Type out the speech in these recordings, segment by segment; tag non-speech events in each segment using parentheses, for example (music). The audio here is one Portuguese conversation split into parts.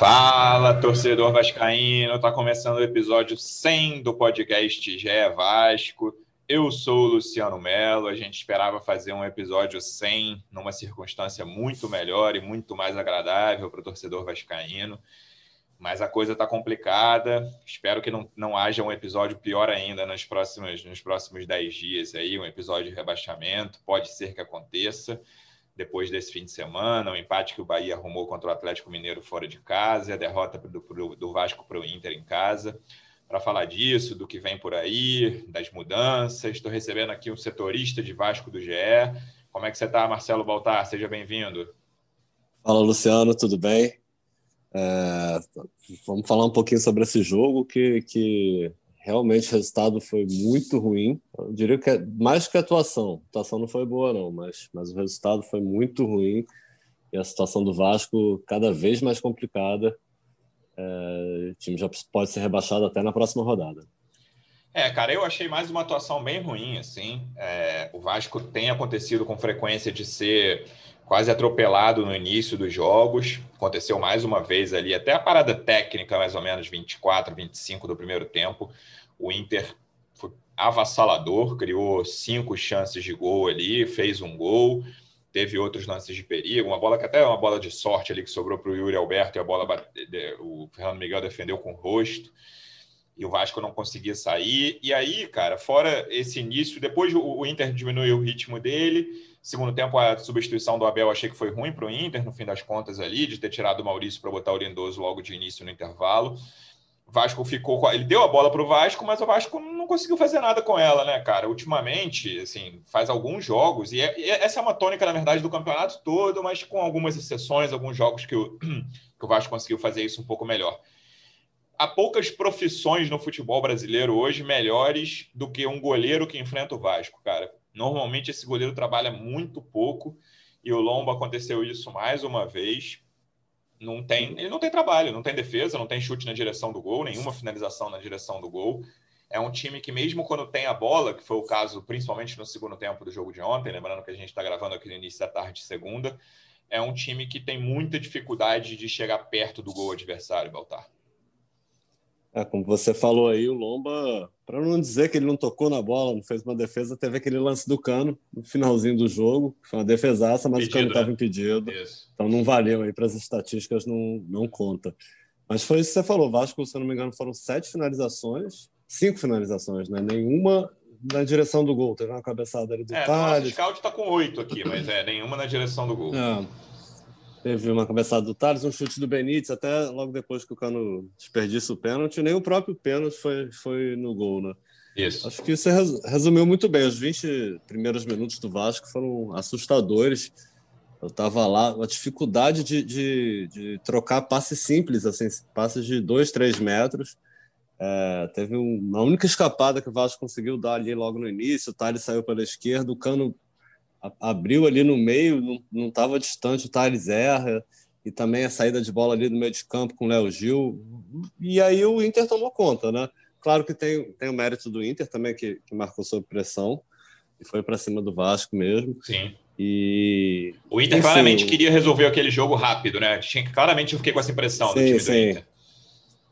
Fala, torcedor vascaíno, tá começando o episódio 100 do podcast GE Vasco. Eu sou o Luciano Melo, a gente esperava fazer um episódio 100 numa circunstância muito melhor e muito mais agradável para o torcedor vascaíno, mas a coisa está complicada. Espero que não, não haja um episódio pior ainda nos próximos, nos próximos 10 dias aí, um episódio de rebaixamento, pode ser que aconteça depois desse fim de semana, o empate que o Bahia arrumou contra o Atlético Mineiro fora de casa, a derrota do, do Vasco para o Inter em casa. Para falar disso, do que vem por aí, das mudanças, estou recebendo aqui um setorista de Vasco do GE. Como é que você está, Marcelo Baltar? Seja bem-vindo. Fala, Luciano, tudo bem? É, vamos falar um pouquinho sobre esse jogo que, que realmente o resultado foi muito ruim. Eu diria que é mais que a atuação. A atuação não foi boa, não, mas, mas o resultado foi muito ruim. E a situação do Vasco cada vez mais complicada. É, o time já pode ser rebaixado até na próxima rodada. É, cara, eu achei mais uma atuação bem ruim, assim. É, o Vasco tem acontecido com frequência de ser quase atropelado no início dos jogos. Aconteceu mais uma vez ali, até a parada técnica, mais ou menos 24, 25 do primeiro tempo. O Inter foi avassalador, criou cinco chances de gol ali, fez um gol, teve outros lances de perigo, uma bola que até é uma bola de sorte ali que sobrou para o Yuri Alberto e a bola o Fernando Miguel defendeu com o rosto e o Vasco não conseguia sair. E aí, cara, fora esse início, depois o Inter diminuiu o ritmo dele Segundo tempo, a substituição do Abel achei que foi ruim para o Inter, no fim das contas, ali, de ter tirado o Maurício para botar o Lindoso logo de início no intervalo. Vasco ficou. Ele deu a bola para o Vasco, mas o Vasco não conseguiu fazer nada com ela, né, cara? Ultimamente, assim, faz alguns jogos, e, é, e essa é uma tônica, na verdade, do campeonato todo, mas com algumas exceções, alguns jogos que o, (clears throat) que o Vasco conseguiu fazer isso um pouco melhor há poucas profissões no futebol brasileiro hoje melhores do que um goleiro que enfrenta o Vasco, cara. Normalmente esse goleiro trabalha muito pouco e o Lomba aconteceu isso mais uma vez. Não tem, ele não tem trabalho, não tem defesa, não tem chute na direção do gol, nenhuma finalização na direção do gol. É um time que, mesmo quando tem a bola, que foi o caso principalmente no segundo tempo do jogo de ontem, lembrando que a gente está gravando aqui no início da tarde de segunda, é um time que tem muita dificuldade de chegar perto do gol adversário, Baltar. É, como você falou aí, o Lomba, para não dizer que ele não tocou na bola, não fez uma defesa, teve aquele lance do Cano no finalzinho do jogo, foi uma defesaça, mas Pedido, o Cano estava né? impedido. Isso. Então não valeu aí para as estatísticas, não, não conta. Mas foi isso que você falou, Vasco, se eu não me engano, foram sete finalizações, cinco finalizações, né? Nenhuma na direção do gol. Teve uma cabeçada ali do é, Thales. O scout está com oito aqui, mas é nenhuma na direção do gol. É. Teve uma cabeçada do Thales, um chute do Benítez, até logo depois que o Cano desperdiça o pênalti, nem o próprio pênalti foi, foi no gol, né? Isso. Acho que você resumiu muito bem. Os 20 primeiros minutos do Vasco foram assustadores. Eu estava lá, a dificuldade de, de, de, trocar passes simples, assim, passes de 2, 3 metros. É, teve uma única escapada que o Vasco conseguiu dar ali logo no início. O Thales saiu pela esquerda, o Cano abriu ali no meio, não estava distante, o Thales erra, e também a saída de bola ali no meio de campo com o Léo Gil. E aí o Inter tomou conta, né? Claro que tem, tem o mérito do Inter também, que, que marcou sob pressão, e foi para cima do Vasco mesmo. Sim. E. O Inter enfim, claramente queria resolver aquele jogo rápido, né? Tinha, claramente eu fiquei com essa impressão sim, do time sim. do Inter.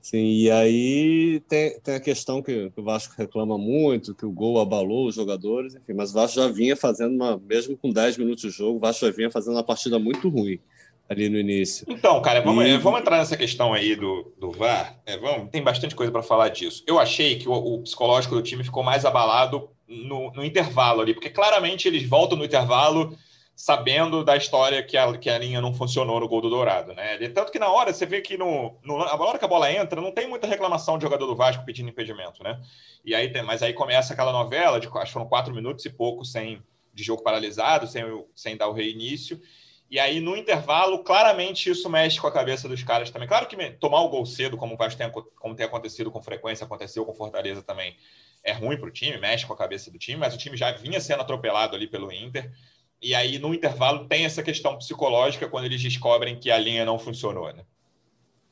Sim, e aí tem, tem a questão que, que, o Vasco reclama muito, que o gol abalou os jogadores, enfim, mas o Vasco já vinha fazendo uma, mesmo com 10 minutos de jogo, o Vasco já vinha fazendo uma partida muito ruim ali no início. Então, cara, vamos, e... vamos entrar nessa questão aí do, do VAR. É, vamos, tem bastante coisa para falar disso. Eu achei que o, o, psicológico do time ficou mais abalado no, no intervalo ali, porque claramente eles voltam no intervalo sabendo da história que a, que a linha não funcionou no gol do Dourado, né? tanto que na hora, você vê que no, no, a hora que a bola entra, não tem muita reclamação de jogador do Vasco pedindo impedimento, né? E aí tem, mas aí começa aquela novela de acho que foram quatro minutos e pouco sem de jogo paralisado, sem, sem dar o reinício. E aí, no intervalo, claramente isso mexe com a cabeça dos caras também. Claro que tomar o gol cedo, como, o Vasco tem, como tem acontecido com frequência, aconteceu com Fortaleza também, é ruim para o time, mexe com a cabeça do time, mas o time já vinha sendo atropelado ali pelo Inter. E aí, no intervalo, tem essa questão psicológica quando eles descobrem que a linha não funcionou, né?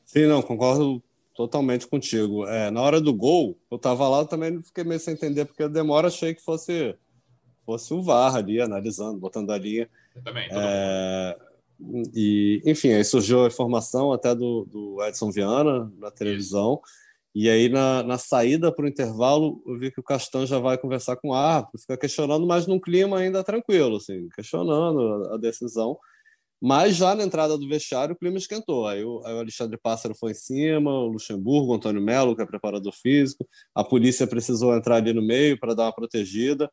Sim, não, concordo totalmente contigo. É, na hora do gol, eu estava lá, também fiquei meio sem entender, porque a demora achei que fosse, fosse o VAR ali, analisando, botando a linha. Eu também, é, e, enfim, aí surgiu a informação até do, do Edson Viana na televisão. Isso. E aí, na, na saída para o intervalo, eu vi que o Castan já vai conversar com o árbitro, fica questionando, mas num clima ainda tranquilo, assim, questionando a, a decisão. Mas já na entrada do vestiário, o clima esquentou. Aí o, aí o, Alexandre Pássaro foi em cima, o Luxemburgo, o Antônio Melo, que é preparador físico, a polícia precisou entrar ali no meio para dar uma protegida.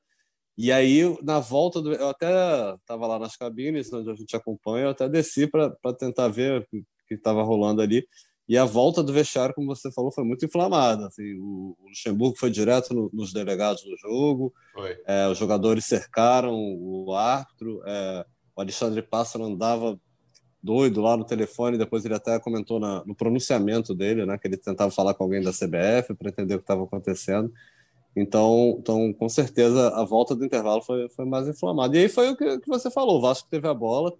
E aí, na volta, do, eu até estava lá nas cabines, onde a gente acompanha, eu até desci para tentar ver o que estava rolando ali. E a volta do vestiário, como você falou, foi muito inflamada. Assim, o, Luxemburgo foi direto no, nos delegados do jogo, é, os jogadores cercaram o árbitro, é, o Alexandre Pássaro andava doido lá no telefone, depois ele até comentou na, no pronunciamento dele, né, que ele tentava falar com alguém da CBF para entender o que estava acontecendo. Então, então, com certeza, a volta do intervalo foi, foi mais inflamada. E aí foi o que, que você falou, o Vasco teve a bola.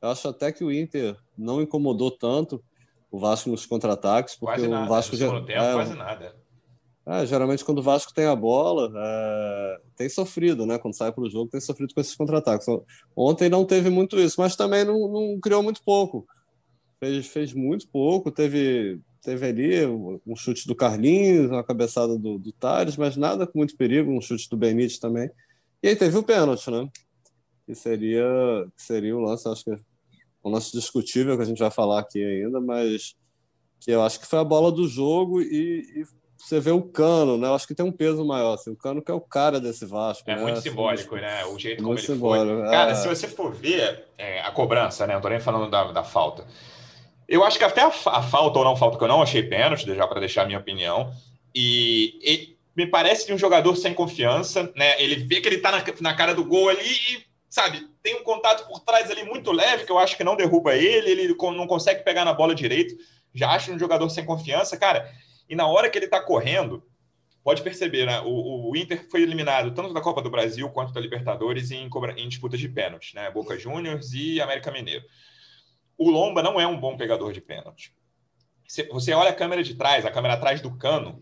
Eu acho até que o Inter não incomodou tanto o Vasco nos contra-ataques, porque quase nada. o Vasco já tempo, é, quase nada. É, geralmente quando o Vasco tem a bola, é, tem sofrido, né? Quando sai para o jogo, tem sofrido com esses contra-ataques. Ontem não teve muito isso, mas também não, não, criou muito pouco. Fez, fez muito pouco, teve, teve ali um chute do Carlinhos, uma cabeçada do, do Tales, mas nada com muito perigo, um chute do Benítez também. E aí teve o pênalti, né? Que seria, que seria o lance, acho que um lance discutível que a gente vai falar aqui ainda, mas que eu acho que foi a bola do jogo e, e você vê o Cano, né? Eu acho que tem um peso maior. Assim, o Cano que é o cara desse Vasco. É né? muito assim, simbólico, né? O jeito como ele simbólico. foi. Cara, é... se você for ver é, a cobrança, né? Não tô nem falando da, da falta. Eu acho que até a, a, falta ou não falta, que eu não achei pênalti, já para deixar a minha opinião. E, e, me parece de um jogador sem confiança, né? Ele vê que ele tá na, na cara do gol ali e sabe, tem um contato por trás ali muito leve, que eu acho que não derruba ele, ele não consegue pegar na bola direito, já acho um jogador sem confiança, cara. E na hora que ele tá correndo, pode perceber, né? O, o Inter foi eliminado tanto da Copa do Brasil quanto da Libertadores em, em disputas de pênalti, né? Boca Juniors e América Mineiro. O Lomba não é um bom pegador de pênalti. Você olha a câmera de trás, a câmera atrás do cano,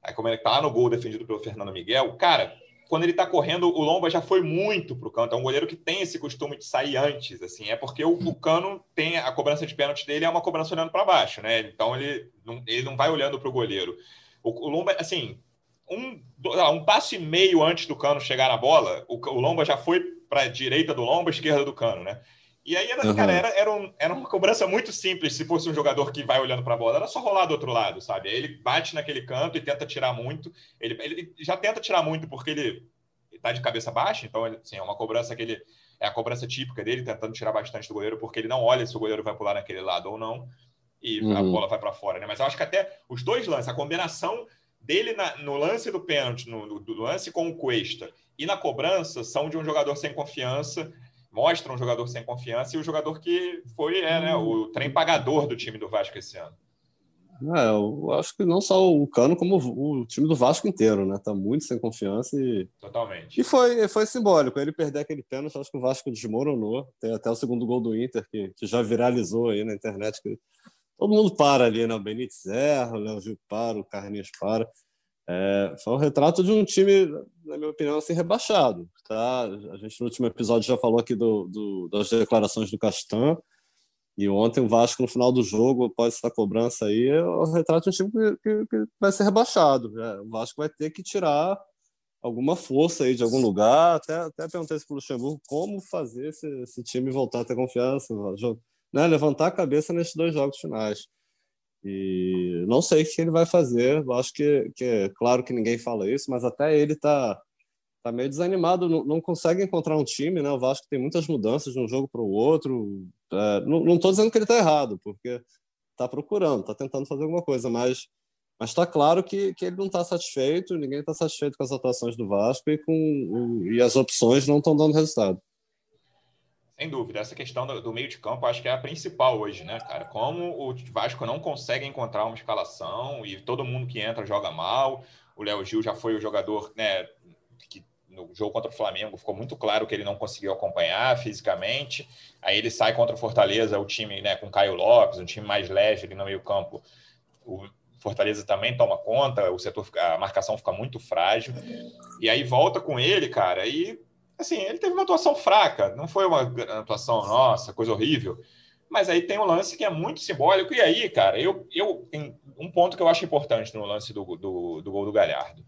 a câmera que tá lá no gol defendido pelo Fernando Miguel, cara, quando ele está correndo, o Lomba já foi muito para o canto. É um goleiro que tem esse costume de sair antes, assim. É porque o, o Cano tem a cobrança de pênalti dele é uma cobrança olhando para baixo, né? Então ele não, ele não vai olhando para o goleiro. O Lomba, assim, um, um passo e meio antes do Cano chegar na bola, o, o Lomba já foi para direita do Lomba, esquerda do Cano, né? E aí, uhum. cara, era, era, um, era, uma cobrança muito simples se fosse um jogador que vai olhando para a bola. Era só rolar do outro lado, sabe? Aí ele bate naquele canto e tenta tirar muito. Ele, ele já tenta tirar muito porque ele está de cabeça baixa, então assim, é uma cobrança que ele. É a cobrança típica dele, tentando tirar bastante do goleiro, porque ele não olha se o goleiro vai pular naquele lado ou não, e uhum. a bola vai para fora, né? Mas eu acho que até os dois lances, a combinação dele na, no lance do pênalti, no, no, do lance com o Cuesta e na cobrança, são de um jogador sem confiança mostra um jogador sem confiança e o jogador que foi é, né, o trem pagador do time do Vasco esse ano. É, eu acho que não só o Cano, como o time do Vasco inteiro, né? Tá muito sem confiança e. Totalmente. E foi, foi simbólico. Ele perder aquele pênalti, acho que o Vasco desmoronou. Tem até o segundo gol do Inter, que, que já viralizou aí na internet. Que todo mundo para ali, né? O Benítez erra, o Léo Gil para, o Carlinhos para. É, foi um retrato de um time, na minha opinião, assim, rebaixado. Tá? A gente no último episódio já falou aqui do, do, das declarações do Castan, e ontem o Vasco, no final do jogo, após essa cobrança aí, é o retrato de um time que, que, que vai ser rebaixado. É, o Vasco vai ter que tirar alguma força aí de algum lugar. Até, até perguntei para o Luxemburgo como fazer esse, esse, time voltar a ter confiança, né? levantar a cabeça nesses dois jogos finais. E não sei o que ele vai fazer. Eu acho que, que é claro que ninguém fala isso, mas até ele está tá meio desanimado, não, não, consegue encontrar um time, né? O Vasco tem muitas mudanças de um jogo para o outro. É, não estou dizendo que ele está errado, porque está procurando, está tentando fazer alguma coisa, mas mas está claro que, que ele não está satisfeito, ninguém está satisfeito com as atuações do Vasco e, com, e as opções não estão dando resultado. Sem dúvida, essa questão do, do, meio de campo acho que é a principal hoje, né, cara? Como o Vasco não consegue encontrar uma escalação e todo mundo que entra joga mal. o Léo Gil já foi o jogador, né, que no jogo contra o Flamengo ficou muito claro que ele não conseguiu acompanhar fisicamente. Aí ele sai contra o Fortaleza, o time né, com Caio Lopes, um time mais leve ali no meio-campo. O Fortaleza também toma conta, o setor, a marcação fica muito frágil. E aí volta com ele, cara, e assim, ele teve uma atuação fraca, não foi uma atuação, nossa, coisa horrível. Mas aí tem um lance que é muito simbólico. E aí, cara, eu, eu um ponto que eu acho importante no lance do, do, do gol do Galhardo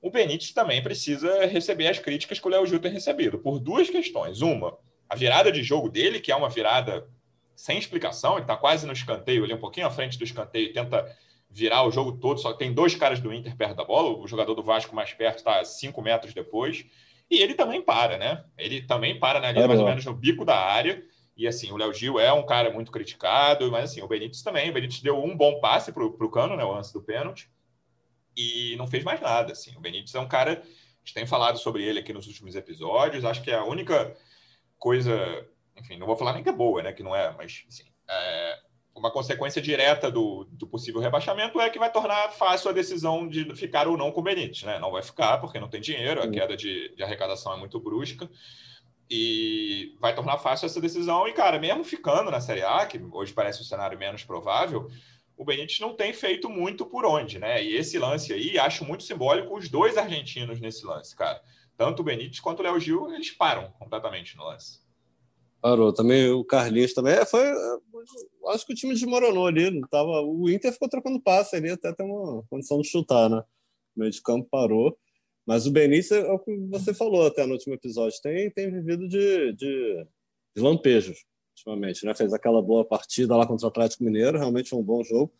o Benítez também precisa receber as críticas que o Léo Gil tem recebido, por duas questões. Uma, a virada de jogo dele, que é uma virada sem explicação, ele está quase no escanteio, ali um pouquinho à frente do escanteio, tenta virar o jogo todo, só tem dois caras do Inter perto da bola, o jogador do Vasco mais perto está cinco metros depois, e ele também para, né? Ele também para né, ali, é mais ou menos no bico da área, e assim, o Léo Gil é um cara muito criticado, mas assim, o Benítez também, o Benítez deu um bom passe para o Cano, né, o lance do pênalti, e não fez mais nada. Assim. O Benítez é um cara, a gente tem falado sobre ele aqui nos últimos episódios, acho que é a única coisa, enfim, não vou falar nem que é boa, né, que não é, mas assim, é, uma consequência direta do, do possível rebaixamento é que vai tornar fácil a decisão de ficar ou não com o Benítez, né? Não vai ficar porque não tem dinheiro, a queda de, de arrecadação é muito brusca e vai tornar fácil essa decisão. E, cara, mesmo ficando na Série A, que hoje parece um cenário menos provável, o Benítez não tem feito muito por onde, né? E esse lance aí, acho muito simbólico os dois argentinos nesse lance, cara. Tanto o Benítez quanto o Léo Gil, eles param completamente no lance. Parou. Também o Carlinhos também. É, foi, acho que o time desmoronou ali. Não tava, o Inter ficou trocando passe ali, até ter uma condição de chutar, né? O meio de campo parou. Mas o Benítez, é o que você falou até no último episódio, tem, tem vivido de, de, de lampejos ultimamente, né? Fez aquela boa partida lá contra o Atlético Mineiro, realmente foi um bom jogo.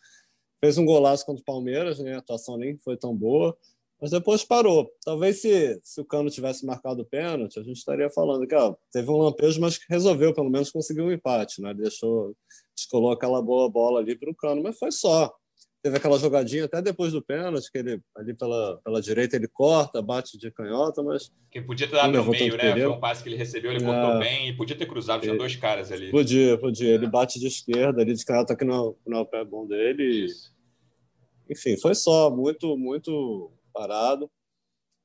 Fez um golaço contra o Palmeiras, né? A atuação nem foi tão boa, mas depois parou. Talvez se, se o Cano tivesse marcado o pênalti, a gente estaria falando que ó, teve um lampejo, mas resolveu, pelo menos conseguiu um empate, né? Deixou, descolou aquela boa bola ali para o Cano, mas foi só teve aquela jogadinha até depois do pênalti, que ele ali pela, pela direita ele corta, bate de canhota, mas. Que podia ter dado no meio, né? Foi um passe que ele recebeu, ele é, cortou bem e podia ter cruzado, tinha dois caras ali. Podia, podia. Ele bate de esquerda ali, de canhota que não, não é o pé bom dele. E... Enfim, foi só, muito, muito parado.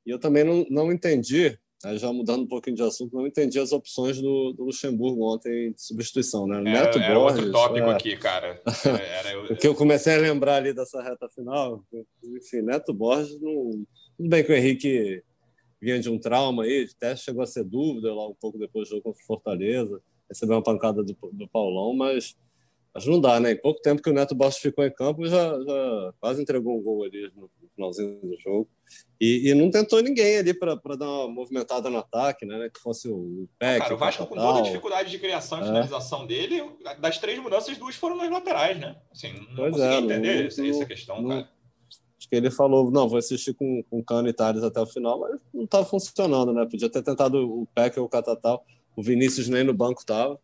E eu também não, não entendi Aí já mudando um pouquinho de assunto, não entendi as opções do, do Luxemburgo ontem de substituição, né? Era, Neto era Borges, outro tópico é... aqui, cara. (laughs) Era, o que eu comecei a lembrar ali dessa reta final, enfim, Neto Borges, não... tudo bem que o Henrique vinha de um trauma aí, até chegou a ser dúvida lá um pouco depois do jogo contra o Fortaleza, recebeu uma pancada do, do Paulão, mas mas não dá, né? Em pouco tempo que o Neto Borges ficou em campo, já, já quase entregou um gol ali no finalzinho do jogo. E, e não tentou ninguém ali para dar uma movimentada no ataque, né? Que fosse o Peck. Cara, o Vasco, com toda a dificuldade de criação e é. finalização dele, das três mudanças, duas foram nas laterais, né? Assim, não pois consegui é, entender não, essa, essa questão, não, cara. Acho que ele falou, não, vou assistir com, com Cano e Thales até o final, mas não estava funcionando, né? Podia ter tentado o Peck ou o Catatal. O Vinícius nem no banco estava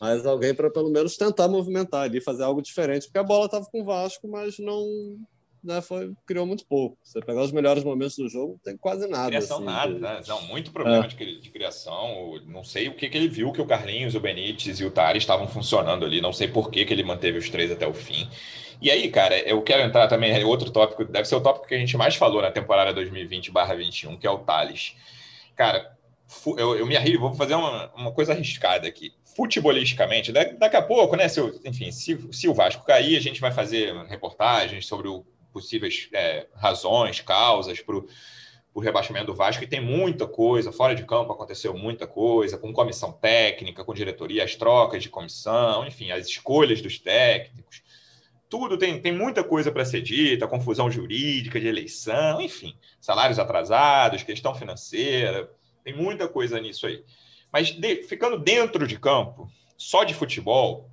mas alguém para pelo menos tentar movimentar ali, fazer algo diferente, porque a bola estava com o Vasco, mas não né, foi, criou muito pouco. Você pegar os melhores momentos do jogo, não tem quase nada. Criação assim, nada, de... né? Não, muito problema é. de, de, criação. Não sei o que, que ele viu que o Carlinhos, o Benítez e o Tari estavam funcionando ali. Não sei por que, que ele manteve os três até o fim. E aí, cara, eu quero entrar também em outro tópico, deve ser o tópico que a gente mais falou na temporada 2020/21, que é o Thales. Cara, eu, eu me arrisco, vou fazer uma, uma coisa arriscada aqui futebolisticamente, daqui a pouco, né? Se, enfim, se, se, o Vasco cair, a gente vai fazer reportagens sobre o, possíveis é, razões, causas para o rebaixamento do Vasco, e tem muita coisa, fora de campo aconteceu muita coisa, com comissão técnica, com diretoria, as trocas de comissão, enfim, as escolhas dos técnicos. Tudo tem, tem muita coisa para ser dita, confusão jurídica de eleição, enfim, salários atrasados, questão financeira, tem muita coisa nisso aí. Mas de, ficando dentro de campo, só de futebol,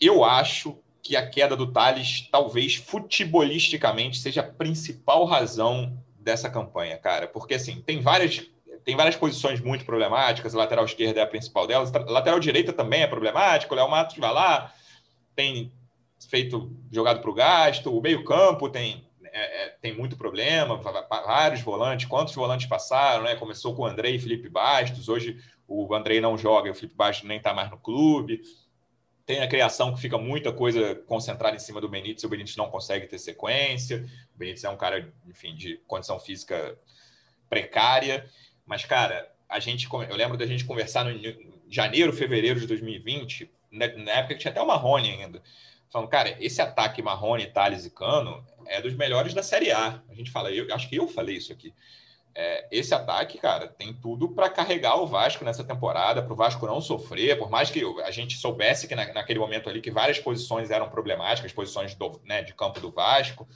eu acho que a queda do Thales, talvez futebolisticamente, seja a principal razão dessa campanha, cara. Porque, assim, tem várias, tem várias posições muito problemáticas, a lateral esquerda é a principal delas, a lateral direita também é problemática, o Léo Matos vai lá, tem feito jogado para o gasto, o meio campo tem é, é, tem muito problema, vários volantes, quantos volantes passaram, né? Começou com o Andrei e Felipe Bastos, hoje o Andrei não joga, o Felipe Bastos nem está mais no clube. Tem a criação que fica muita coisa concentrada em cima do Benítez, o Benítez não consegue ter sequência. O Benítez é um cara, enfim, de condição física precária. Mas, cara, a gente, eu lembro da gente conversar no janeiro, fevereiro de 2020, na época que tinha até o Marrone ainda, falando, cara, esse ataque Marrone, Thales e Cano é dos melhores da Série A. A gente fala, eu acho que eu falei isso aqui é, esse ataque, cara, tem tudo para carregar o Vasco nessa temporada, para o Vasco não sofrer, por mais que a gente soubesse que na, naquele momento ali que várias posições eram problemáticas, posições do, né, de campo do Vasco.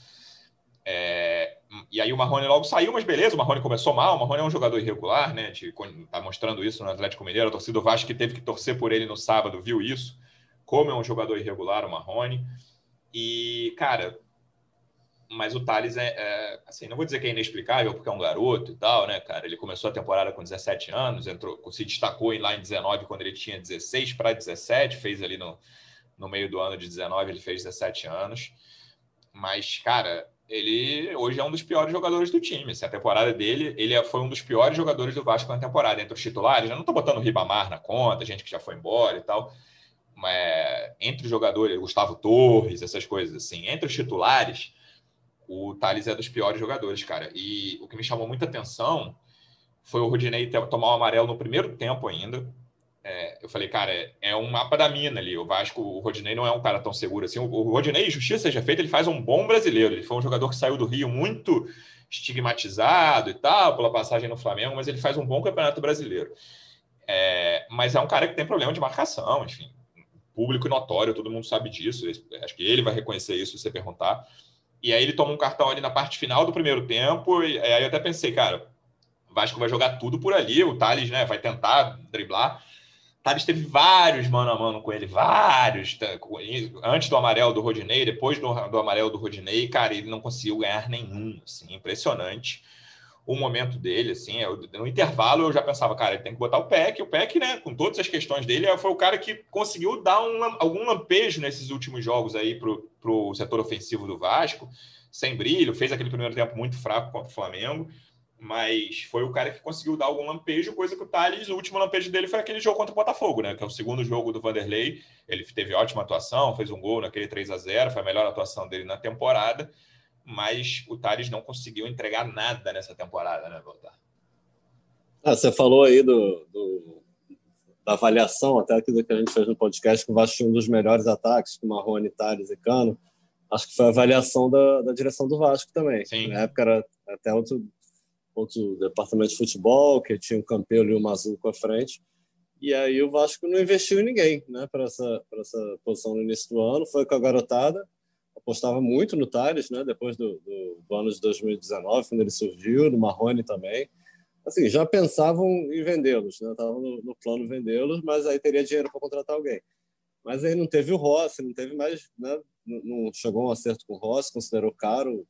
É, e aí o Marrone logo saiu, mas beleza, o Marrone começou mal, o Marrone é um jogador irregular, né? De, tá mostrando isso no Atlético Mineiro, a torcida do Vasco que teve que torcer por ele no sábado viu isso, como é um jogador irregular o Marrone. E, cara, mas o Thales é, é, assim, não vou dizer que é inexplicável, porque é um garoto e tal, né, cara? Ele começou a temporada com 17 anos, entrou, se destacou lá em 19 quando ele tinha 16 para 17, fez ali no, no meio do ano de 19, ele fez 17 anos. Mas, cara, ele hoje é um dos piores jogadores do time. Assim, a temporada dele, ele é, foi um dos piores jogadores do Vasco na temporada. Entre os titulares, eu não estou botando o Ribamar na conta, gente que já foi embora e tal. Mas, entre os jogadores, Gustavo Torres, essas coisas assim, entre os titulares o Thales é dos piores jogadores, cara. E o que me chamou muita atenção foi o Rodinei tomar o amarelo no primeiro tempo ainda. É, eu falei, cara, é, um mapa da mina ali. O Vasco, o Rodinei não é um cara tão seguro assim. O, o Rodinei, justiça seja feita, ele faz um bom brasileiro. Ele foi um jogador que saiu do Rio muito estigmatizado e tal, pela passagem no Flamengo, mas ele faz um bom campeonato brasileiro. É, mas é um cara que tem problema de marcação, enfim. Público notório, todo mundo sabe disso. Acho que ele vai reconhecer isso se você perguntar. E aí ele toma um cartão ali na parte final do primeiro tempo. E aí eu até pensei, cara, o Vasco vai jogar tudo por ali. O Thales né, vai tentar driblar. O Thales teve vários mano a mano com ele, vários. Tá, antes do amarelo do Rodinei, depois do, do amarelo do Rodinei, cara, ele não conseguiu ganhar nenhum. Assim, impressionante o momento dele, assim, eu, no intervalo eu já pensava, cara, ele tem que botar o PEC, o PEC, né, com todas as questões dele, foi o cara que conseguiu dar um, algum lampejo nesses últimos jogos aí pro, pro setor ofensivo do Vasco, sem brilho, fez aquele primeiro tempo muito fraco contra o Flamengo, mas foi o cara que conseguiu dar algum lampejo, coisa que o Thales, o último lampejo dele foi aquele jogo contra o Botafogo, né, que é o segundo jogo do Vanderlei, ele teve ótima atuação, fez um gol naquele 3 a 0 foi a melhor atuação dele na temporada, mas o Thales não conseguiu entregar nada nessa temporada, né, Voltar? Ah, você falou aí do, do, da avaliação, até aquilo que a gente fez no podcast, que o Vasco tinha um dos melhores ataques, com Marrone, Thales e Cano. Acho que foi a avaliação da, da direção do Vasco também. Sim. Na época era até outro, outro departamento de futebol, que tinha um Campelo e o Mazuco à frente. E aí o Vasco não investiu em ninguém né, para essa, essa posição no início do ano. Foi com a garotada apostava muito no Thales, né? Depois do, do, do, ano de 2019, quando ele surgiu, no Marrone também. Assim, já pensavam em vendê-los, né? Estavam no, no, plano vendê-los, mas aí teria dinheiro para contratar alguém. Mas aí não teve o Rossi, não teve mais, né? Não, não chegou a um acerto com o Rossi, considerou caro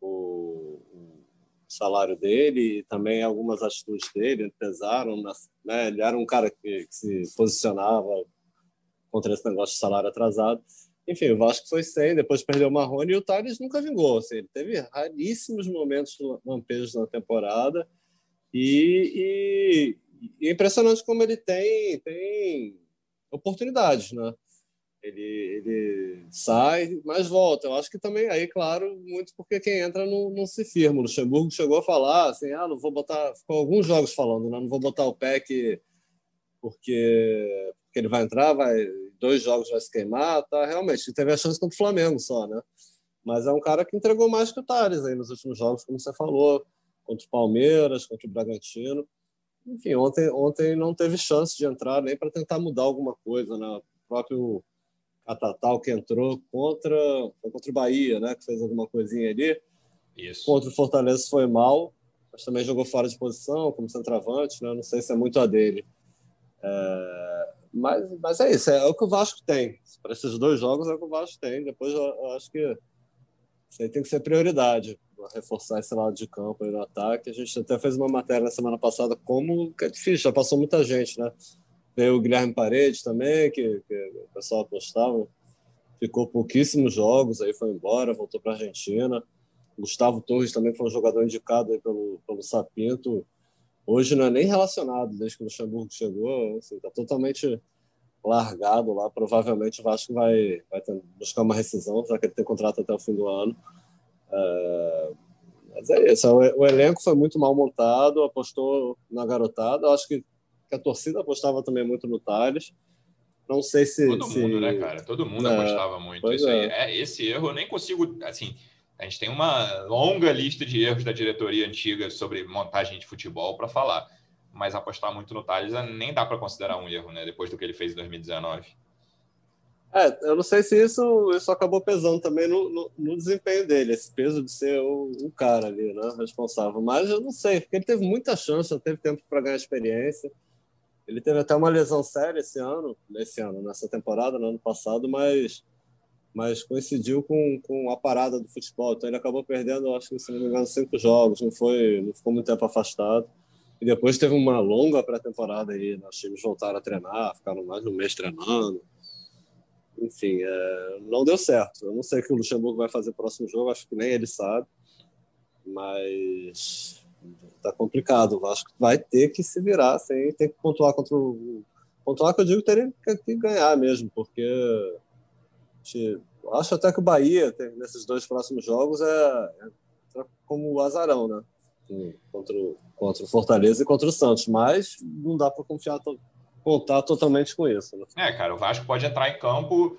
o, o salário dele e também algumas atitudes dele pesaram, né? Ele era um cara que, que se posicionava contra esse negócio de salário atrasado. Enfim, o Vasco foi sem, depois perdeu o Marrone e o Thales nunca vingou. Assim, ele teve raríssimos momentos lampejos na temporada e, e, e, é impressionante como ele tem, tem oportunidades, né? Ele, ele sai, mas volta. Eu acho que também aí, claro, muito porque quem entra não, não se firma. O Luxemburgo chegou a falar assim, ah, não vou botar, ficou alguns jogos falando, né? não vou botar o PEC porque, porque ele vai entrar, vai dois jogos vai se queimar, tá? Realmente, teve a chance contra o Flamengo só, né? Mas é um cara que entregou mais que o Thales aí nos últimos jogos, como você falou, contra o Palmeiras, contra o Bragantino. Enfim, ontem, ontem não teve chance de entrar nem para tentar mudar alguma coisa, né? O próprio Catatal que entrou contra, contra o Bahia, né? Que fez alguma coisinha ali. Isso. Contra o Fortaleza foi mal, mas também jogou fora de posição, como centroavante, né? Não sei se é muito a dele. É... Mas, mas é isso, é o que o Vasco tem. Para esses dois jogos é o que o Vasco tem. Depois eu, eu acho que isso aí tem que ser prioridade, reforçar esse lado de campo aí no ataque. A gente até fez uma matéria na semana passada, como que é difícil, já passou muita gente, né? Veio o Guilherme Paredes também, que, que o pessoal apostava. Ficou pouquíssimos jogos, aí foi embora, voltou para a Argentina. Gustavo Torres também foi um jogador indicado aí pelo, pelo Sapinto Hoje não é nem relacionado desde que o Luxemburgo chegou, está assim, totalmente largado lá. Provavelmente o Vasco vai, vai buscar uma rescisão, já que ele tem contrato até o fim do ano. É, mas é isso. O, o, elenco foi muito mal montado, apostou na garotada. Eu acho que, que, a torcida apostava também muito no Thales. Não sei se. Todo se... mundo, né, cara? Todo mundo é, apostava muito. Isso é. é. esse erro eu nem consigo. Assim, a gente tem uma longa lista de erros da diretoria antiga sobre montagem de futebol para falar mas apostar muito no Thales nem dá para considerar um erro, né? Depois do que ele fez em 2019. É, eu não sei se isso, isso acabou pesando também no, no, no desempenho dele, esse peso de ser o, o, cara ali, né, responsável. Mas eu não sei, porque ele teve muita chance, teve tempo para ganhar experiência. Ele teve até uma lesão séria esse ano, nesse ano, nessa temporada, no ano passado, mas, mas coincidiu com, com a parada do futebol. Então ele acabou perdendo, acho que se não me engano, cinco jogos, não foi, não ficou muito tempo afastado. E depois teve uma longa pré-temporada aí, nós times voltaram a treinar, ficaram mais de um mês treinando. Enfim, é, não deu certo. Eu não sei o que o Luxemburgo vai fazer no próximo jogo, acho que nem ele sabe. Mas tá complicado. O Vasco vai ter que se virar sem ter que pontuar contra o. Pontuar que eu digo teria que ganhar mesmo, porque acho até que o Bahia, nesses dois próximos jogos, é, é como o azarão, né? contra o, contra o Fortaleza e contra o Santos, mas não dá para confiar contar totalmente com isso. Né? É, cara, o Vasco pode entrar em campo,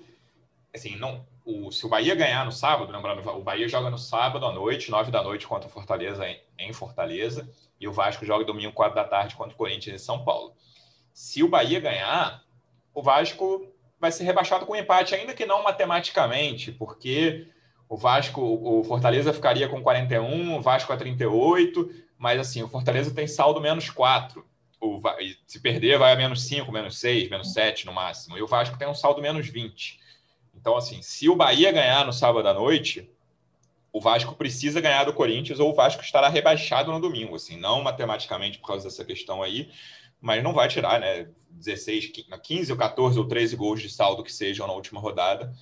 assim, não, o, se o Bahia ganhar no sábado, lembrando, o Bahia joga no sábado à noite, nove da noite contra o Fortaleza em, em Fortaleza, e o Vasco joga domingo quatro da tarde contra o Corinthians em São Paulo. Se o Bahia ganhar, o Vasco vai ser rebaixado com empate, ainda que não matematicamente, porque o Vasco, o Fortaleza ficaria com 41, o Vasco a 38, mas assim, o Fortaleza tem saldo menos 4. O, se perder, vai a menos 5, menos 6, menos 7 no máximo. E o Vasco tem um saldo menos 20. Então, assim, se o Bahia ganhar no sábado à noite, o Vasco precisa ganhar do Corinthians ou o Vasco estará rebaixado no domingo. Assim, não matematicamente por causa dessa questão aí, mas não vai tirar, né? 16, 15 ou 14 ou 13 gols de saldo que sejam na última rodada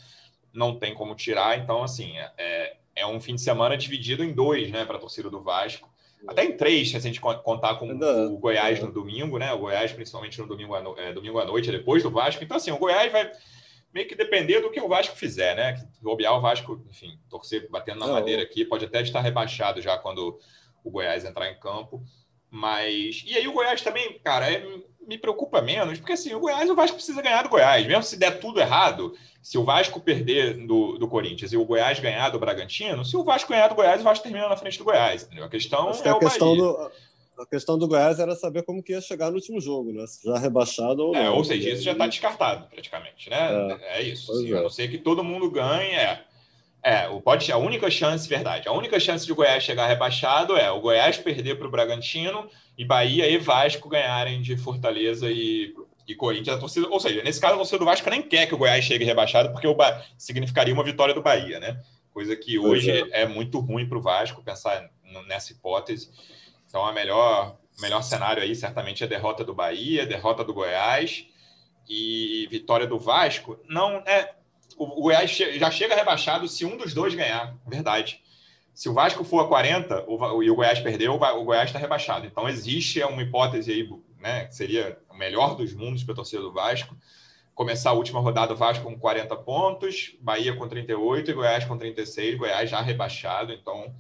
não tem como tirar. Então, assim, é, é, é um fim de semana dividido em dois, né, para a torcida do Vasco. Até em três, se a gente contar com o Goiás no domingo, né? O Goiás, principalmente no domingo, à, é, domingo à noite, depois do Vasco. Então, assim, o Goiás vai meio que depender do que o Vasco fizer, né? Que o Vasco, enfim, torcer batendo na madeira aqui, pode até estar rebaixado já quando o Goiás entrar em campo. Mas. E aí o Goiás também, cara, é, me preocupa menos, porque assim, o Goiás, o Vasco precisa ganhar do Goiás. Mesmo se der tudo errado, se o Vasco perder do, do Corinthians e o Goiás ganhar do Bragantino, se o Vasco ganhar do Goiás, o Vasco termina na frente do Goiás. Entendeu? A questão Acho é a questão do, a questão do Goiás era saber como que ia chegar no último jogo, né? Já rebaixado ou é. Ou seja, isso já está descartado, praticamente, né? É, é isso. Assim, é. A não ser que todo mundo ganhe, é. É, o pode a única chance, verdade, a única chance de o Goiás chegar rebaixado é o Goiás perder para o Bragantino e Bahia e Vasco ganharem de Fortaleza e e Corinthians, a torcida, ou seja, nesse caso a torcida do Vasco nem quer que o Goiás chegue rebaixado, porque o ba... significaria uma vitória do Bahia, né? Coisa que hoje é. é. muito ruim para o Vasco pensar nessa hipótese. Então, a melhor, melhor cenário aí certamente é a derrota do Bahia, derrota do Goiás e vitória do Vasco. Não é. O, Goiás já chega rebaixado se um dos dois ganhar, verdade. Se o Vasco for a 40 o, e o Goiás perdeu, o Goiás está rebaixado. Então, existe uma hipótese aí, né, que seria o melhor dos mundos para a torcida do Vasco. Começar a última rodada, o Vasco com 40 pontos, Bahia com 38 e Goiás com 36. Goiás já rebaixado, então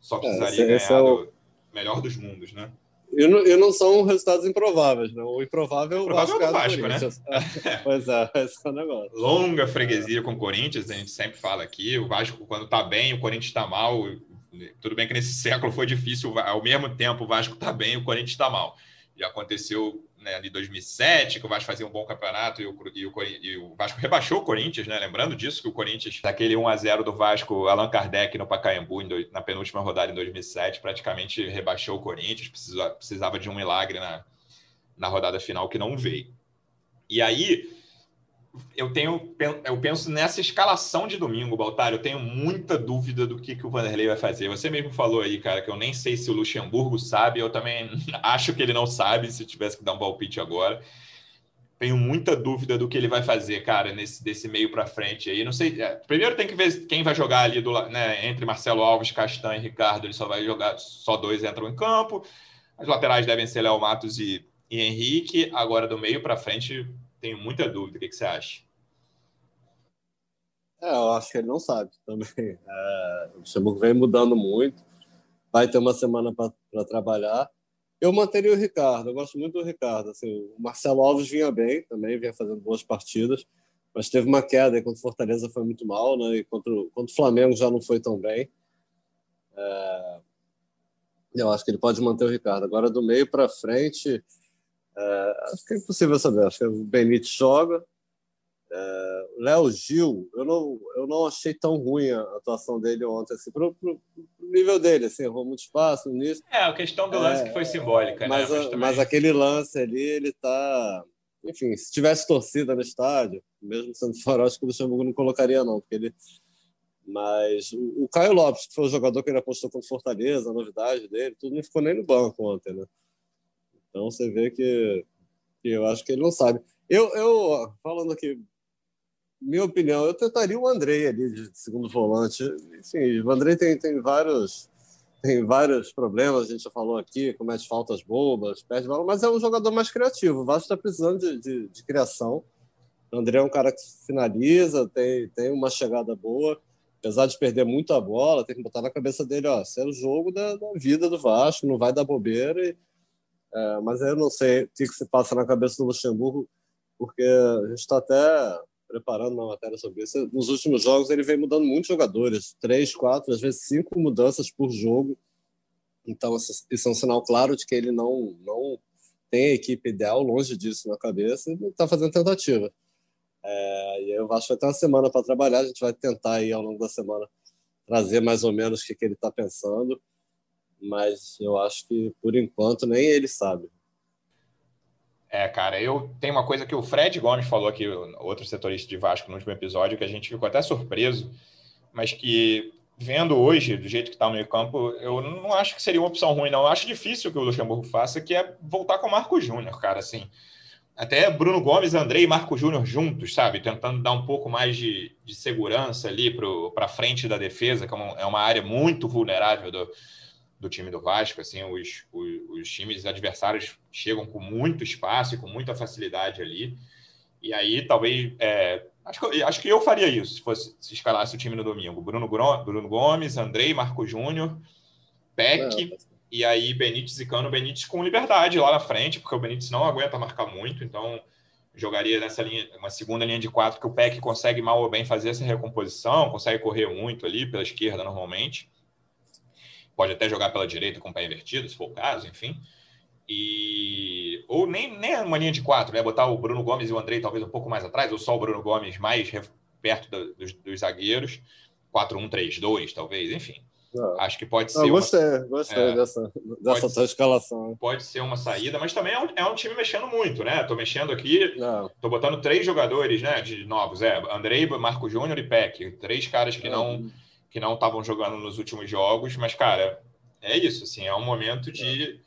só é, precisaria é, ganhar é o... do melhor dos mundos, né? E não, e não são resultados improváveis, não. O improvável, o improvável Vasco, é o Vasco, né? (laughs) É, pois é, esse é o negócio. Longa freguesia com o Corinthians, a gente sempre fala aqui. O Vasco, quando tá bem, o Corinthians está mal. Tudo bem que nesse século foi difícil, ao mesmo tempo o Vasco tá bem, o Corinthians está mal. Já aconteceu né, ali 2007, que o Vasco fazia um bom campeonato e o, e o, e o Vasco rebaixou o Corinthians, né? Lembrando disso, que o Corinthians, daquele 1 a 0 do Vasco, Allan Kardec no Pacaembu, na penúltima rodada em 2007, praticamente rebaixou o Corinthians, precisava, precisava de um milagre na, na rodada final que não veio. E aí, eu tenho eu penso nessa escalação de domingo, Baltar. Eu tenho muita dúvida do que, que o Vanderlei vai fazer. Você mesmo falou aí, cara, que eu nem sei se o Luxemburgo sabe. Eu também (laughs) acho que ele não sabe, se tivesse que dar um palpite agora. Tenho muita dúvida do que ele vai fazer, cara, nesse desse meio para frente aí. Não sei. É, primeiro tem que ver quem vai jogar ali do, né, entre Marcelo Alves, Castanho e Ricardo. Ele só vai jogar, só dois entram em campo. As laterais devem ser Léo Matos e, e Henrique. Agora do meio para frente tenho muita dúvida. O que, que você acha? É, eu acho que ele não sabe também. (laughs) É, o Luxemburgo vem mudando muito, vai ter uma semana para trabalhar. Eu manteria o Ricardo, eu gosto muito do Ricardo. Assim, o Marcelo Alves vinha bem também, vinha fazendo boas partidas, mas teve uma queda contra o Fortaleza foi muito mal, né? E contra, contra o Flamengo já não foi tão bem. É, eu acho que ele pode manter o Ricardo. Agora, do meio para frente, é, acho que é impossível saber. Acho que o Benítez joga. É, Léo Gil, eu não, eu não achei tão ruim a atuação dele ontem, assim, pro, pro, pro nível dele, assim, errou muito espaço nisso. É, a questão do lance é, que foi simbólica, mas, né? Mas, também... mas, aquele lance ali, ele tá. Enfim, se tivesse torcida no estádio, mesmo sendo (laughs) fora, acho que o Luxemburgo não colocaria, não, porque ele. Mas o, o Caio Lopes, que foi o jogador que ele apostou contra Fortaleza, a novidade dele, tudo não ficou nem no banco ontem, né? Então você vê que, que eu acho que ele não sabe. Eu, eu falando aqui minha opinião, eu tentaria o Andrei ali de segundo volante. Enfim, o Andrei tem, tem vários tem vários problemas, a gente já falou aqui, comete faltas bobas, perde bola, mas é um jogador mais criativo. O Vasco está precisando de, de, de, criação. O André é um cara que finaliza, tem, tem uma chegada boa, apesar de perder muito a bola, tem que botar na cabeça dele, ó, esse é o jogo da, da vida do Vasco, não vai dar bobeira. E, é, mas eu não sei o que, que se passa na cabeça do Luxemburgo, porque a gente está até preparando uma matéria sobre isso. Nos últimos jogos, ele vem mudando muitos jogadores três, quatro, às vezes cinco mudanças por jogo. Então, isso é um sinal claro de que ele não, não tem a equipe ideal, longe disso na cabeça, e está fazendo tentativa. É, e aí o Vasco vai ter uma semana para trabalhar, a gente vai tentar aí ao longo da semana trazer mais ou menos o que, que ele está pensando, mas eu acho que por enquanto nem ele sabe. É, cara, eu tenho uma coisa que o Fred Gomes falou aqui, outro setorista de Vasco, no último episódio, que a gente ficou até surpreso, mas que vendo hoje, do jeito que está o meio campo, eu não acho que seria uma opção ruim, não. Eu acho difícil que o Luxemburgo faça, que é voltar com o Marco Júnior, cara, assim. Até Bruno Gomes, Andrei e Marco Júnior juntos, sabe? Tentando dar um pouco mais de, de segurança ali para frente da defesa, que é uma área muito vulnerável do, do time do Vasco. Assim, os, os, os, times adversários chegam com muito espaço e com muita facilidade ali. E aí, talvez. É, acho, que, acho que eu faria isso se fosse se escalasse o time no domingo. Bruno, Bruno Gomes, Andrei, Marco Júnior, Peck. É, e aí Benítez e Cano, Benítez com liberdade lá na frente, porque o Benítez não aguenta marcar muito, então jogaria nessa linha, uma segunda linha de quatro que o Peck consegue mal ou bem fazer essa recomposição, consegue correr muito ali pela esquerda normalmente pode até jogar pela direita com o pé invertido, se for o caso, enfim. E ou nem, nem uma linha de quatro, né? Botar o Bruno Gomes e o Andrei talvez um pouco mais atrás, ou só o Bruno Gomes mais perto do, dos, dos, zagueiros, 4-1-3-2, talvez, enfim. Não. Acho que pode ser. Eu gostei, uma, gostei é, dessa, dessa escalação. Pode ser uma saída, mas também é um, é um time mexendo muito, né? Tô mexendo aqui, não. tô botando três jogadores, né? De novos, é. Andrei, Marco Júnior e Peck. Três caras que não que não estavam jogando nos últimos jogos, mas, cara, é isso, assim, é um momento de,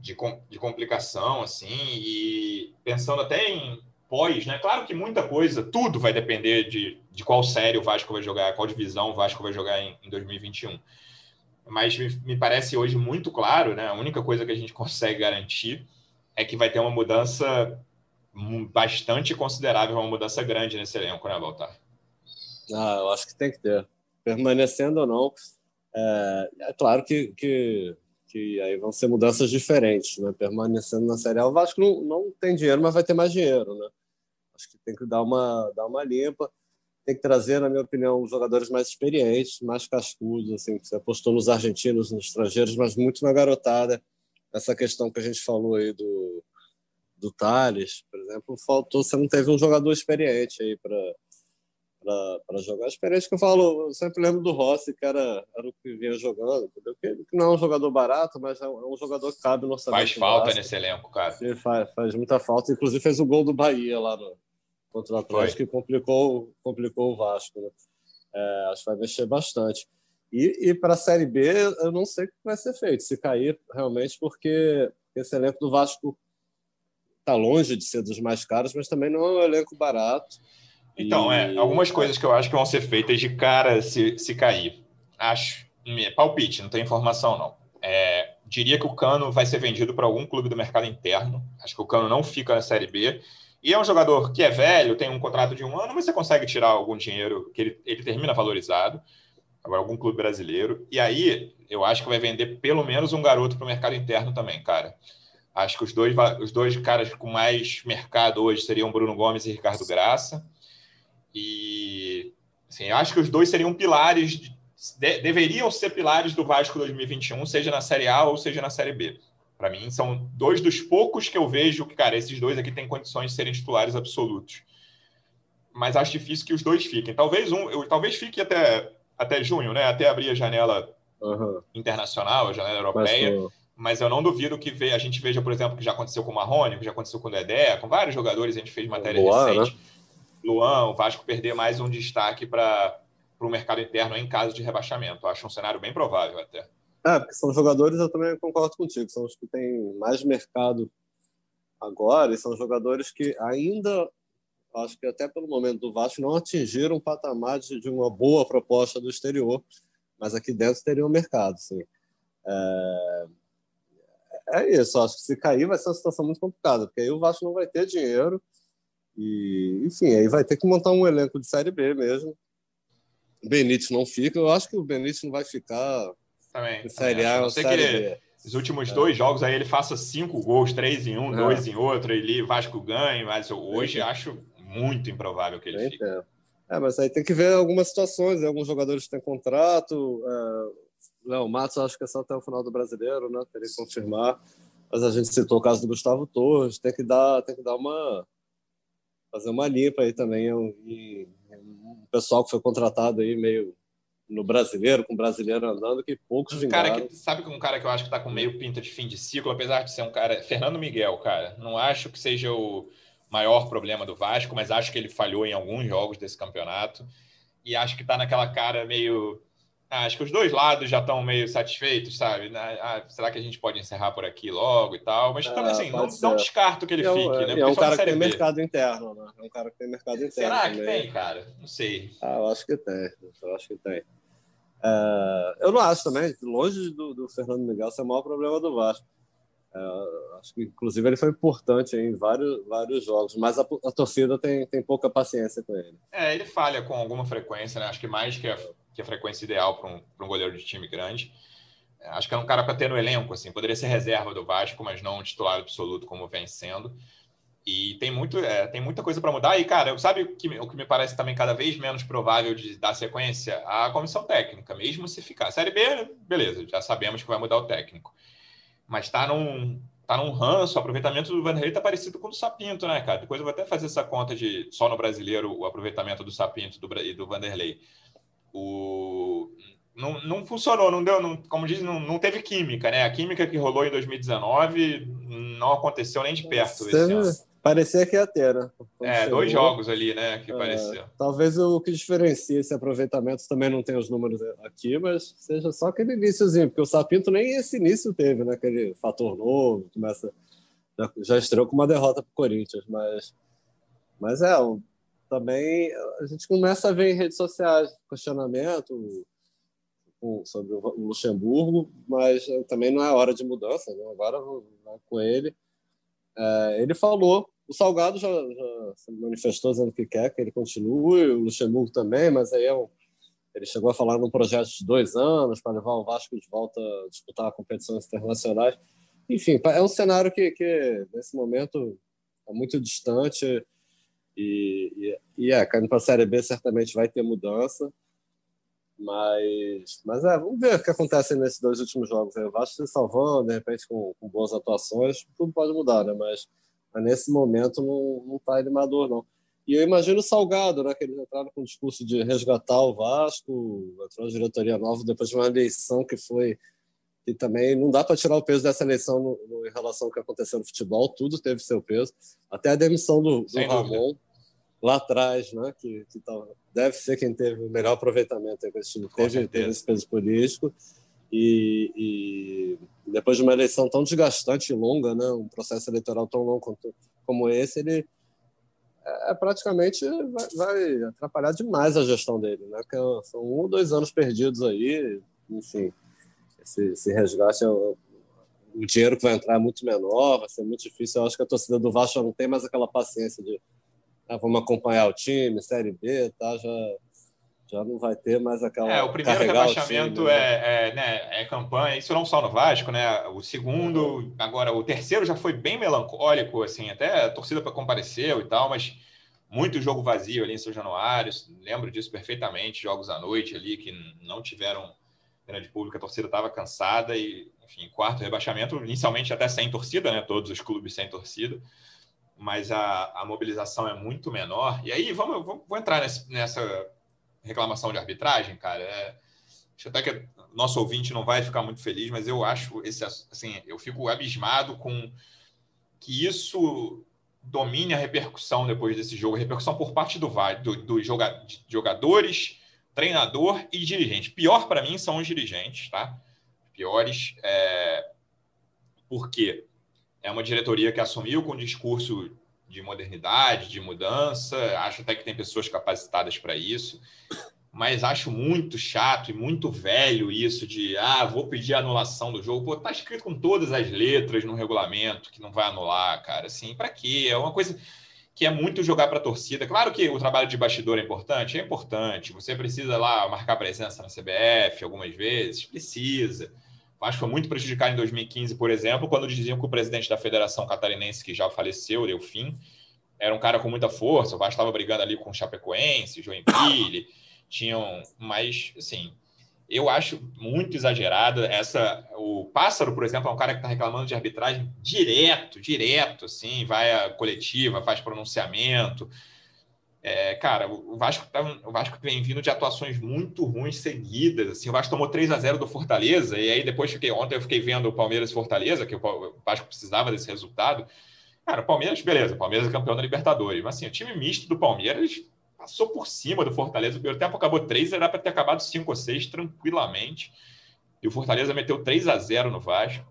de, de complicação, assim, e pensando até em pós, né? Claro que muita coisa, tudo vai depender de, de qual série o Vasco vai jogar, qual divisão o Vasco vai jogar em, em 2021. Mas me, me, parece hoje muito claro, né? A única coisa que a gente (laughs) consegue garantir é que vai ter uma mudança bastante considerável, uma mudança grande nesse elenco, né, Baltar? Ah, eu acho que tem que ter permanecendo ou não. É, é claro que, que, que, aí vão ser mudanças diferentes, né? Permanecendo na Série A, o Vasco não, não tem dinheiro, mas vai ter mais dinheiro, né? Acho que tem que dar uma, dar uma limpa. Tem que trazer, na minha opinião, jogadores mais experientes, mais cascudos, assim, você apostou nos argentinos, nos estrangeiros, mas muito na garotada. Essa questão que a gente falou aí do, do Thales, por exemplo, faltou, você não teve um jogador experiente aí para para jogar. A experiência que eu falo, eu sempre lembro do Rossi, que era, era o que vinha jogando, entendeu? Que, não é um jogador barato, mas é um, é um jogador que cabe no orçamento. Faz falta nesse elenco, cara. Sim, faz, faz muita falta. Inclusive fez o gol do Bahia lá no, contra o Atlético, que complicou, complicou o Vasco. Né? É, acho que vai mexer bastante. E, e para a Série B, eu não sei o que vai ser feito, se cair realmente, porque esse elenco do Vasco está longe de ser dos mais caros, mas também não é um elenco barato. Então, é, algumas coisas que eu acho que vão ser feitas de cara se, se cair. Acho. Palpite, não tem informação, não. É, diria que o Cano vai ser vendido para algum clube do mercado interno. Acho que o Cano não fica na Série B. E é um jogador que é velho, tem um contrato de um ano, mas você consegue tirar algum dinheiro que ele, ele termina valorizado, agora algum clube brasileiro. E aí eu acho que vai vender pelo menos um garoto para o mercado interno também, cara. Acho que os dois, os dois caras com mais mercado hoje seriam Bruno Gomes e Ricardo Graça. E assim, eu acho que os dois seriam pilares, de, deveriam ser pilares do Vasco 2021, seja na Série A ou seja na Série B. Para mim, são dois dos poucos que eu vejo que, cara, esses dois aqui têm condições de serem titulares absolutos. Mas acho difícil que os dois fiquem. Talvez um, eu, talvez fique até, até junho, né? Até abrir a janela uhum. internacional, a janela europeia. Mas, mas eu não duvido que a gente veja, por exemplo, que já aconteceu com o Marrone, que já aconteceu com o Dedé, com vários jogadores, a gente fez matéria Luan, recente. Né? Luan, o Vasco perder mais um destaque para o mercado interno em caso de rebaixamento. Acho um cenário bem provável até. É, porque são jogadores, eu também concordo contigo, são os que têm mais mercado agora e são jogadores que ainda, acho que até pelo momento do Vasco, não atingiram o patamar de, de uma boa proposta do exterior, mas aqui dentro teriam mercado, sim. É, é isso, acho que se cair vai ser uma situação muito complicada, porque aí o Vasco não vai ter dinheiro e, enfim, aí vai ter que montar um elenco de Série B mesmo. O Benítez não fica, eu acho que o Benítez não vai ficar também. Série A ou Série B. Os últimos é. dois jogos aí ele faça cinco gols, três em um, é. dois em outro, ele Vasco ganha, mas hoje é. acho muito improvável que ele fique. É, mas aí tem que ver algumas situações, né? alguns jogadores têm contrato. É... Léo Matos acho que é só até o final do brasileiro, né? Teria que confirmar. Mas a gente citou o caso do Gustavo Torres, tem que dar, tem que dar uma fazer uma limpa aí também. E, um pessoal que foi contratado aí meio no brasileiro, com o brasileiro andando, que poucos um cara que Sabe que um cara que eu acho que está com meio pinta de fim de ciclo, apesar de ser um cara... Fernando Miguel, cara. Não acho que seja o maior problema do Vasco, mas acho que ele falhou em alguns jogos desse campeonato. E acho que está naquela cara meio... Ah, acho que os dois lados já estão meio satisfeitos, sabe? Ah, será que a gente pode encerrar por aqui logo e tal? Mas também, ah, assim, não, não, descarto que ele é fique, né? Porque é um cara que tem B. mercado interno, né? É um cara que tem mercado interno. Será que também. tem, cara? Não sei. Ah, eu acho que tem. Eu acho que tem. É, eu não acho também, longe do, do, Fernando Miguel ser o maior problema do Vasco. É, acho que, inclusive, ele foi importante em vários, vários jogos, mas a, a, torcida tem, tem pouca paciência com ele. É, ele falha com alguma frequência, né? Acho que mais que a, que a frequência ideal para um, um goleiro de time grande. É, acho que é um cara para ter no elenco, assim, poderia ser reserva do Vasco, mas não um titular absoluto como vem sendo. E tem, muito, é, tem muita coisa para mudar. E, cara, sabe o que, o que me parece também cada vez menos provável de dar sequência? A comissão técnica, mesmo se ficar. Série B, beleza, já sabemos que vai mudar o técnico. Mas tá num, tá num ranço, o aproveitamento do Vanderlei tá parecido com o do Sapinto, né, cara? Depois eu vou até fazer essa conta de só no brasileiro o aproveitamento do Sapinto do, e do Vanderlei. O, não, não funcionou, não deu, não, como diz, não, não teve química, né? A química que rolou em 2019 não aconteceu nem de perto ano. Parecia que ia ter, né? é, dois jogos ali, né? Que é, Talvez o que diferencia esse aproveitamento também não tem os números aqui, mas seja só aquele iníciozinho, porque o Sapinto nem esse início teve, né? Aquele fator novo, começa. Já, já estreou com uma derrota para o Corinthians, mas. Mas é, também a gente começa a ver em redes sociais questionamento sobre o Luxemburgo, mas também não é hora de mudança, né? agora vai com ele. É, ele falou o Salgado já, já, se manifestou dizendo que quer que ele continue, o Luxemburgo também, mas aí é um, ele chegou a falar num projeto de dois anos para levar o Vasco de volta a disputar competições internacionais. Enfim, é um cenário que, que nesse momento é muito distante e, e, e é, caindo para a Série B certamente vai ter mudança. Mas, mas é, vamos ver o que acontece nesses dois últimos jogos. O Vasco se salvando, de repente com, com boas atuações, tudo pode mudar, né? Mas mas nesse momento não, não tá animador, não. E eu imagino o Salgado, né, que eles entraram com o discurso de resgatar o Vasco, entrou na diretoria nova depois de uma eleição que foi. que também não dá para tirar o peso dessa eleição no, no, em relação ao que aconteceu no futebol, tudo teve seu peso. Até a demissão do, do Ramon lá atrás, né, que, que tá, deve ser quem teve o melhor aproveitamento com esse time, teve, teve esse peso político. E, e, depois de uma eleição tão desgastante e longa, né, um processo eleitoral tão longo como esse, ele é, é, praticamente vai, vai, atrapalhar demais a gestão dele, né? Porque são um ou dois anos perdidos aí, enfim, esse, esse resgate é o dinheiro que vai entrar é muito menor, vai ser muito difícil. Eu acho que a torcida do Vasco não tem mais aquela paciência de ah, vamos acompanhar o time, Série B, tá? Já, já não vai ter mais aquela. É, o primeiro rebaixamento o time, né? é, é, né, é campanha, isso não só no Vasco, né? O segundo, agora, o terceiro já foi bem melancólico, assim, até a torcida compareceu e tal, mas muito jogo vazio ali em São Januário, lembro disso perfeitamente, jogos à noite ali que não tiveram grande público, a torcida estava cansada e, enfim, quarto rebaixamento, inicialmente até sem torcida, né? Todos os clubes sem torcida, mas a, a mobilização é muito menor. E aí, vamos, vamos vou entrar nesse, nessa reclamação de arbitragem, cara. É, acho até que nosso ouvinte não vai ficar muito feliz, mas eu acho esse, assim, eu fico abismado com que isso domine a repercussão depois desse jogo, repercussão por parte do, do, do joga, jogadores, treinador e dirigente. Pior para mim são os dirigentes, tá? Piores, é... porque é uma diretoria que assumiu com discurso de modernidade, de mudança. Acho até que tem pessoas capacitadas para isso mas acho muito chato e muito velho isso de ah, vou pedir anulação do jogo. Pô, tá escrito com todas as letras no regulamento que não vai anular, cara. Assim, para quê? É uma coisa que é muito jogar para a torcida. Claro que o trabalho de bastidor é importante, é importante. Você precisa lá marcar presença na CBF algumas vezes, precisa. Acho que foi muito prejudicado em 2015, por exemplo, quando diziam que o presidente da Federação Catarinense, que já faleceu, deu fim, era um cara com muita força. O Vasco estava brigando ali com o Chapecoense, Joinville tinham mais, assim, eu acho muito exagerada essa. O Pássaro, por exemplo, é um cara que está reclamando de arbitragem direto, direto, assim, vai à coletiva, faz pronunciamento. É, cara, o Vasco, tá, o Vasco vem vindo de atuações muito ruins seguidas. Assim, o Vasco tomou 3 a 0 do Fortaleza, e aí depois fiquei ontem eu fiquei vendo o Palmeiras e Fortaleza, que o Vasco precisava desse resultado. Cara, o Palmeiras, beleza, o Palmeiras é campeão da Libertadores, mas assim, o time misto do Palmeiras passou por cima do Fortaleza. O primeiro tempo acabou 3, era para ter acabado 5 ou 6 tranquilamente. E o Fortaleza meteu 3 a 0 no Vasco.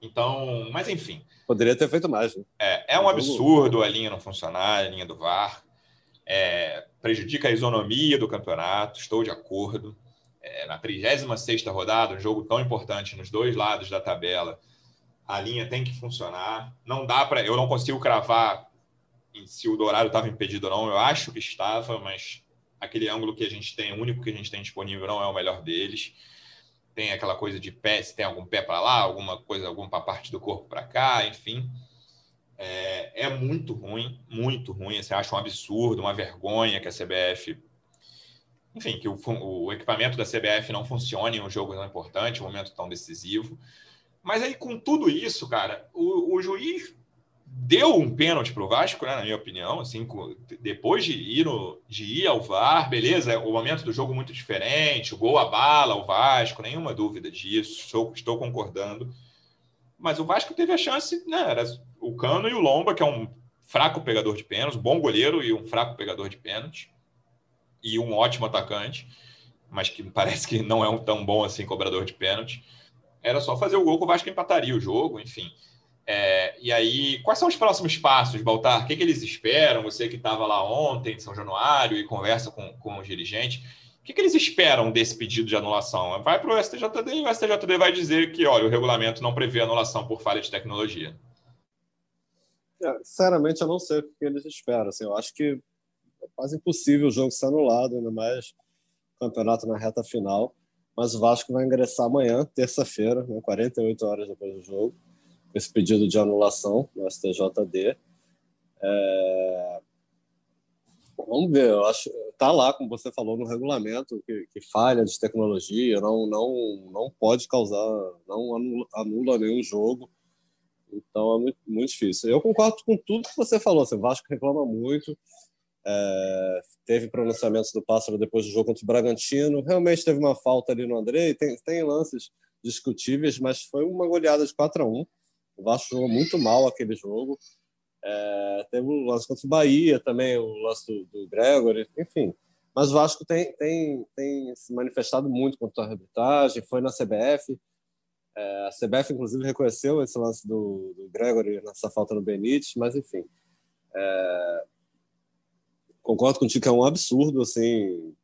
Então, mas enfim. Poderia ter feito mais. Né? É, é um absurdo a linha não funcionar, a linha do VAR. É, prejudica a isonomia do campeonato, estou de acordo. É, na 36 rodada, um jogo tão importante nos dois lados da tabela, a linha tem que funcionar. Não dá para. Eu não consigo cravar se o Dourado estava impedido ou não, eu acho que estava, mas aquele ângulo que a gente tem, o único que a gente tem disponível, não é o melhor deles. Tem aquela coisa de pé, se tem algum pé para lá, alguma coisa, alguma parte do corpo para cá, enfim. É, é, muito ruim, muito ruim. Você acha um absurdo, uma vergonha que a CBF. Enfim, que o, o equipamento da CBF não funcione em um jogo tão importante, um momento tão decisivo. Mas aí, com tudo isso, cara, o, o juiz deu um pênalti para o Vasco, né, na minha opinião, assim, depois de ir, no, de ir ao VAR, beleza, o momento do jogo muito diferente, o gol abala o Vasco, nenhuma dúvida disso, estou, estou concordando. Mas o Vasco teve a chance, né, era o Cano e o Lomba, que é um fraco pegador de pênaltis, um bom goleiro e um fraco pegador de pênaltis, e um ótimo atacante, mas que (laughs) parece que não é um tão bom assim cobrador de pênalti. Era só fazer o gol que o Vasco empataria o jogo, enfim. É, e aí, quais são os próximos passos, Baltar? O que, que eles esperam? Você que estava lá ontem, em São Januário, e conversa com, com os dirigentes. O que, que eles esperam desse pedido de anulação? Vai para o STJD e o STJD vai dizer que, olha, o regulamento não prevê anulação por falha de tecnologia. É, sinceramente, eu não sei o que eles esperam. Assim, eu acho que é quase impossível o jogo ser anulado, ainda mais campeonato na reta final. Mas o Vasco vai ingressar amanhã, terça-feira, né, 48 horas depois do jogo esse pedido de anulação no STJD. É... Vamos ver, eu acho tá lá, como você falou, no regulamento que, que falha de tecnologia, não não não pode causar, não anula, anula nenhum jogo. Então é muito, muito difícil. Eu concordo com tudo que você falou. Assim, o Vasco reclama muito. É, teve pronunciamentos do Pássaro depois do jogo contra o Bragantino. Realmente teve uma falta ali no André. Tem, tem lances discutíveis, mas foi uma goleada de 4 a 1 o Vasco jogou muito mal aquele jogo. É, teve o lance contra o Bahia também, o lance do, do Gregory, enfim. Mas o Vasco tem, tem, tem se manifestado muito contra a arbitragem, foi na CBF. É, a CBF, inclusive, reconheceu esse lance do, do Gregory nessa falta no Benítez, mas enfim. É, concordo contigo que é um absurdo, assim,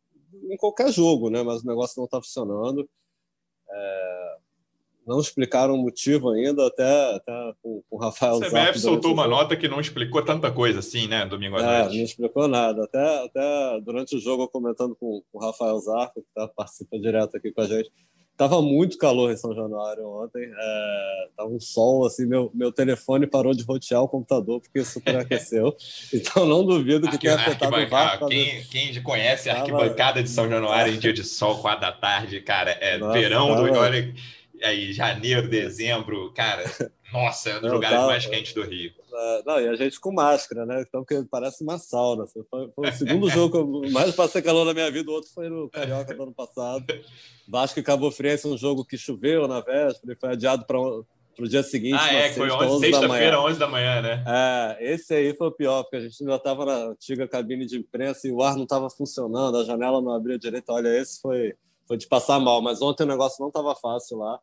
em qualquer jogo, né? Mas o negócio não está funcionando. É, não explicaram o motivo ainda, até, até com, com o Rafael O CBF soltou uma nota que não explicou tanta coisa assim, né, domingo à é, noite. Não explicou nada. Até, até durante o jogo, comentando com, com o Rafael Zarco, que tá, participa direto aqui com a gente, Tava muito calor em São Januário ontem. É, tava um sol, assim, meu, meu telefone parou de rotear o computador porque superaqueceu. (laughs) então não duvido que tenha afetado o VAR. Quem, quem conhece a arquibancada de São Januário em dia de sol, quatro da tarde, cara, é Nossa, verão tava... do. Olha, aí, janeiro, dezembro, cara, (laughs) nossa, é um dos lugares tava... mais quentes do Rio. É, não, e a gente com máscara, né? Então, que parece uma sauna. Foi, foi o segundo jogo que eu mais passei calor na minha vida, o outro foi no Carioca do ano passado. Vasco e Cabo Friense, um jogo que choveu na véspera e foi adiado para o dia seguinte. Ah, é, foi sexta-feira, 11 da manhã, né? É, esse aí foi o pior, porque a gente ainda estava na antiga cabine de imprensa e o ar não estava funcionando, a janela não abria direito. Olha, esse foi, foi de passar mal, mas ontem o negócio não estava fácil lá.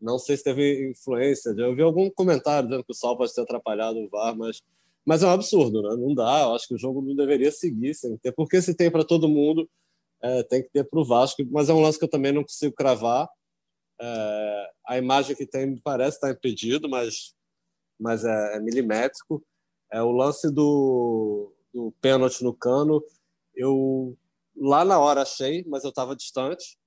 Não sei se teve influência. Eu vi algum comentário dizendo que o sol pode ter atrapalhado o VAR, mas, mas é um absurdo, né? Não dá. Eu acho que o jogo não deveria seguir sem ter. Porque se tem para todo mundo, é, tem que ter para o Vasco. Mas é um lance que eu também não consigo cravar. É, a imagem que tem me parece estar impedido, mas, mas é, é milimétrico. É o lance do, do pênalti no cano. Eu lá na hora achei, mas eu estava distante.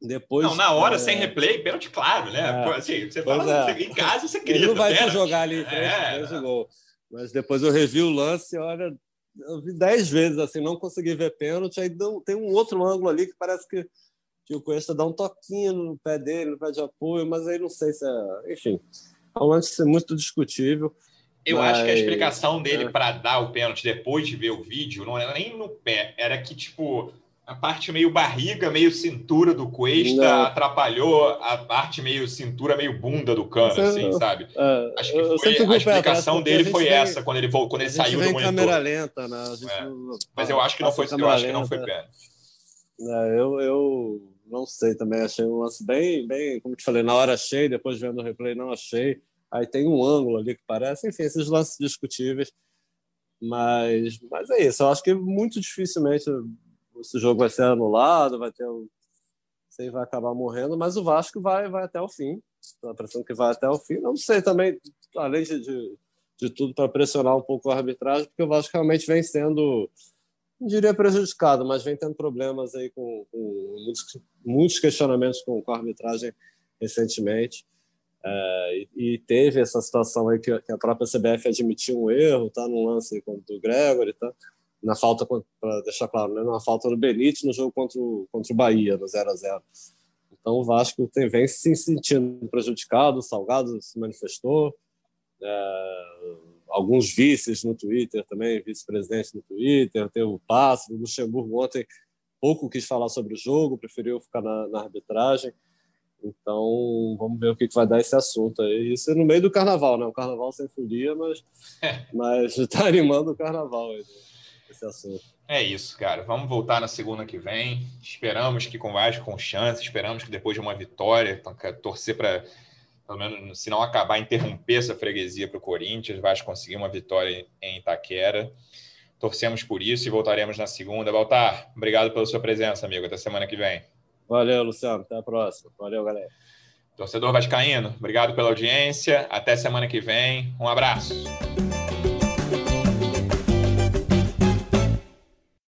Depois, não, na hora, é... sem replay, pênalti claro, né? É. Assim, você fala é. em casa, você grita. Ele não vai se jogar ali é. gol. Mas depois eu revi o lance, olha, eu vi dez vezes assim, não consegui ver pênalti. Aí tem um outro ângulo ali que parece que, que o Cuesta dá um toquinho no pé dele, no pé de apoio, mas aí não sei se é. Enfim, é um lance muito discutível. Eu mas... acho que a explicação dele é. para dar o pênalti depois de ver o vídeo não era nem no pé, era que, tipo, a parte meio barriga, meio cintura do Cuesta não. atrapalhou a parte meio cintura, meio bunda do cano, assim, sabe? É, Acho que foi, a explicação dele foi vem, essa, quando ele, quando ele saiu do monitor. câmera lenta, né? É. Mas eu acho que não foi, eu acho que não foi pé. É, eu, eu não sei também, achei um lance bem, bem, como te falei, na hora achei, depois vendo o replay não achei. Aí tem um ângulo ali que parece, enfim, esses lances discutíveis. Mas, mas é isso, eu acho que muito dificilmente esse jogo vai ser anulado, vai ter um, sei, vai acabar morrendo, mas o Vasco vai, vai até o fim. A pressão que vai até o fim. Não sei também, além de, de, de tudo, para pressionar um pouco a arbitragem, porque o Vasco realmente vem sendo, não diria prejudicado, mas vem tendo problemas aí com, com muitos, muitos, questionamentos com, com, a arbitragem recentemente. É, e, e, teve essa situação aí que, que, a própria CBF admitiu um erro, tá no lance contra o Gregory, tá? Na falta, para deixar claro, né, na falta do Benítez no jogo contra o, contra o Bahia, no 0 a 0 Então o Vasco tem, vem se sentindo prejudicado, o Salgado se manifestou, é, alguns vices no Twitter também, vice-presidente no Twitter, tem o Passo, o Luxemburgo ontem pouco quis falar sobre o jogo, preferiu ficar na, na arbitragem. Então, vamos ver o que vai dar esse assunto aí. Isso é no meio do carnaval, né? O carnaval sem folia, mas (laughs) mas está animando o carnaval aí. Né? Esse assunto. É isso, cara. Vamos voltar na segunda que vem. Esperamos que com mais com chance, esperamos que depois de uma vitória, então, torcer para, pelo menos, se não acabar, interromper essa freguesia para o Corinthians, vai conseguir uma vitória em Itaquera. Torcemos por isso e voltaremos na segunda. Baltar, obrigado pela sua presença, amigo. Até semana que vem. Valeu, Luciano. Até a próxima. Valeu, galera. Torcedor Vascaíno, obrigado pela audiência. Até semana que vem. Um abraço.